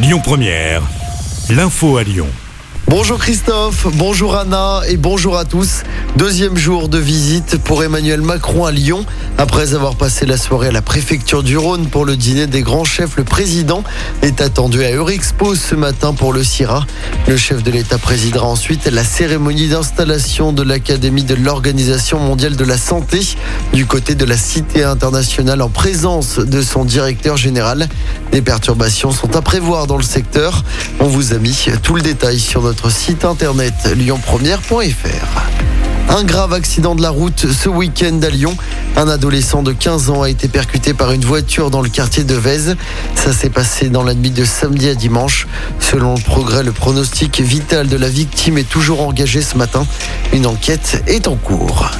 Lyon Première, l'info à Lyon. Bonjour Christophe, bonjour Anna et bonjour à tous. Deuxième jour de visite pour Emmanuel Macron à Lyon. Après avoir passé la soirée à la préfecture du Rhône pour le dîner des grands chefs, le président est attendu à Eurexpo ce matin pour le CIRA. Le chef de l'État présidera ensuite la cérémonie d'installation de l'Académie de l'Organisation mondiale de la santé du côté de la Cité internationale en présence de son directeur général. Des perturbations sont à prévoir dans le secteur. On vous a mis tout le détail sur notre site internet lyonpremière.fr. Un grave accident de la route ce week-end à Lyon. Un adolescent de 15 ans a été percuté par une voiture dans le quartier de Vèze. Ça s'est passé dans la nuit de samedi à dimanche. Selon le progrès, le pronostic vital de la victime est toujours engagé ce matin. Une enquête est en cours.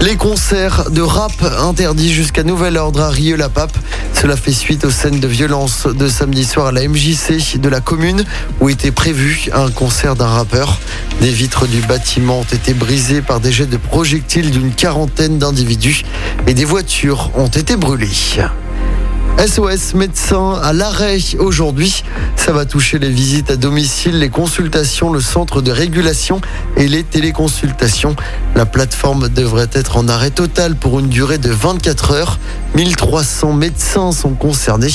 Les concerts de rap interdits jusqu'à nouvel ordre à Rieux-la-Pape. Cela fait suite aux scènes de violence de samedi soir à la MJC de la commune où était prévu un concert d'un rappeur. Des vitres du bâtiment ont été brisées par des jets de projectiles d'une quarantaine d'individus et des voitures ont été brûlées. SOS médecin à l'arrêt aujourd'hui. Ça va toucher les visites à domicile, les consultations, le centre de régulation et les téléconsultations. La plateforme devrait être en arrêt total pour une durée de 24 heures. 1300 médecins sont concernés.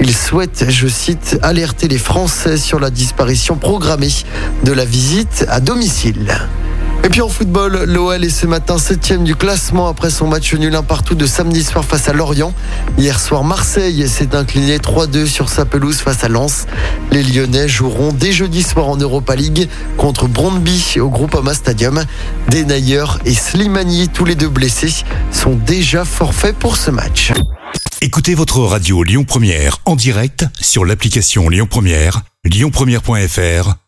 Ils souhaitent, je cite, alerter les Français sur la disparition programmée de la visite à domicile. Et puis en football, l'OL est ce matin septième du classement après son match nul un partout de samedi soir face à Lorient. Hier soir, Marseille s'est incliné 3-2 sur sa pelouse face à Lens. Les Lyonnais joueront dès jeudi soir en Europa League contre Brondby au Groupama Stadium. Denayer et Slimani, tous les deux blessés, sont déjà forfaits pour ce match. Écoutez votre radio Lyon Première en direct sur l'application Lyon Première, lyonpremière.fr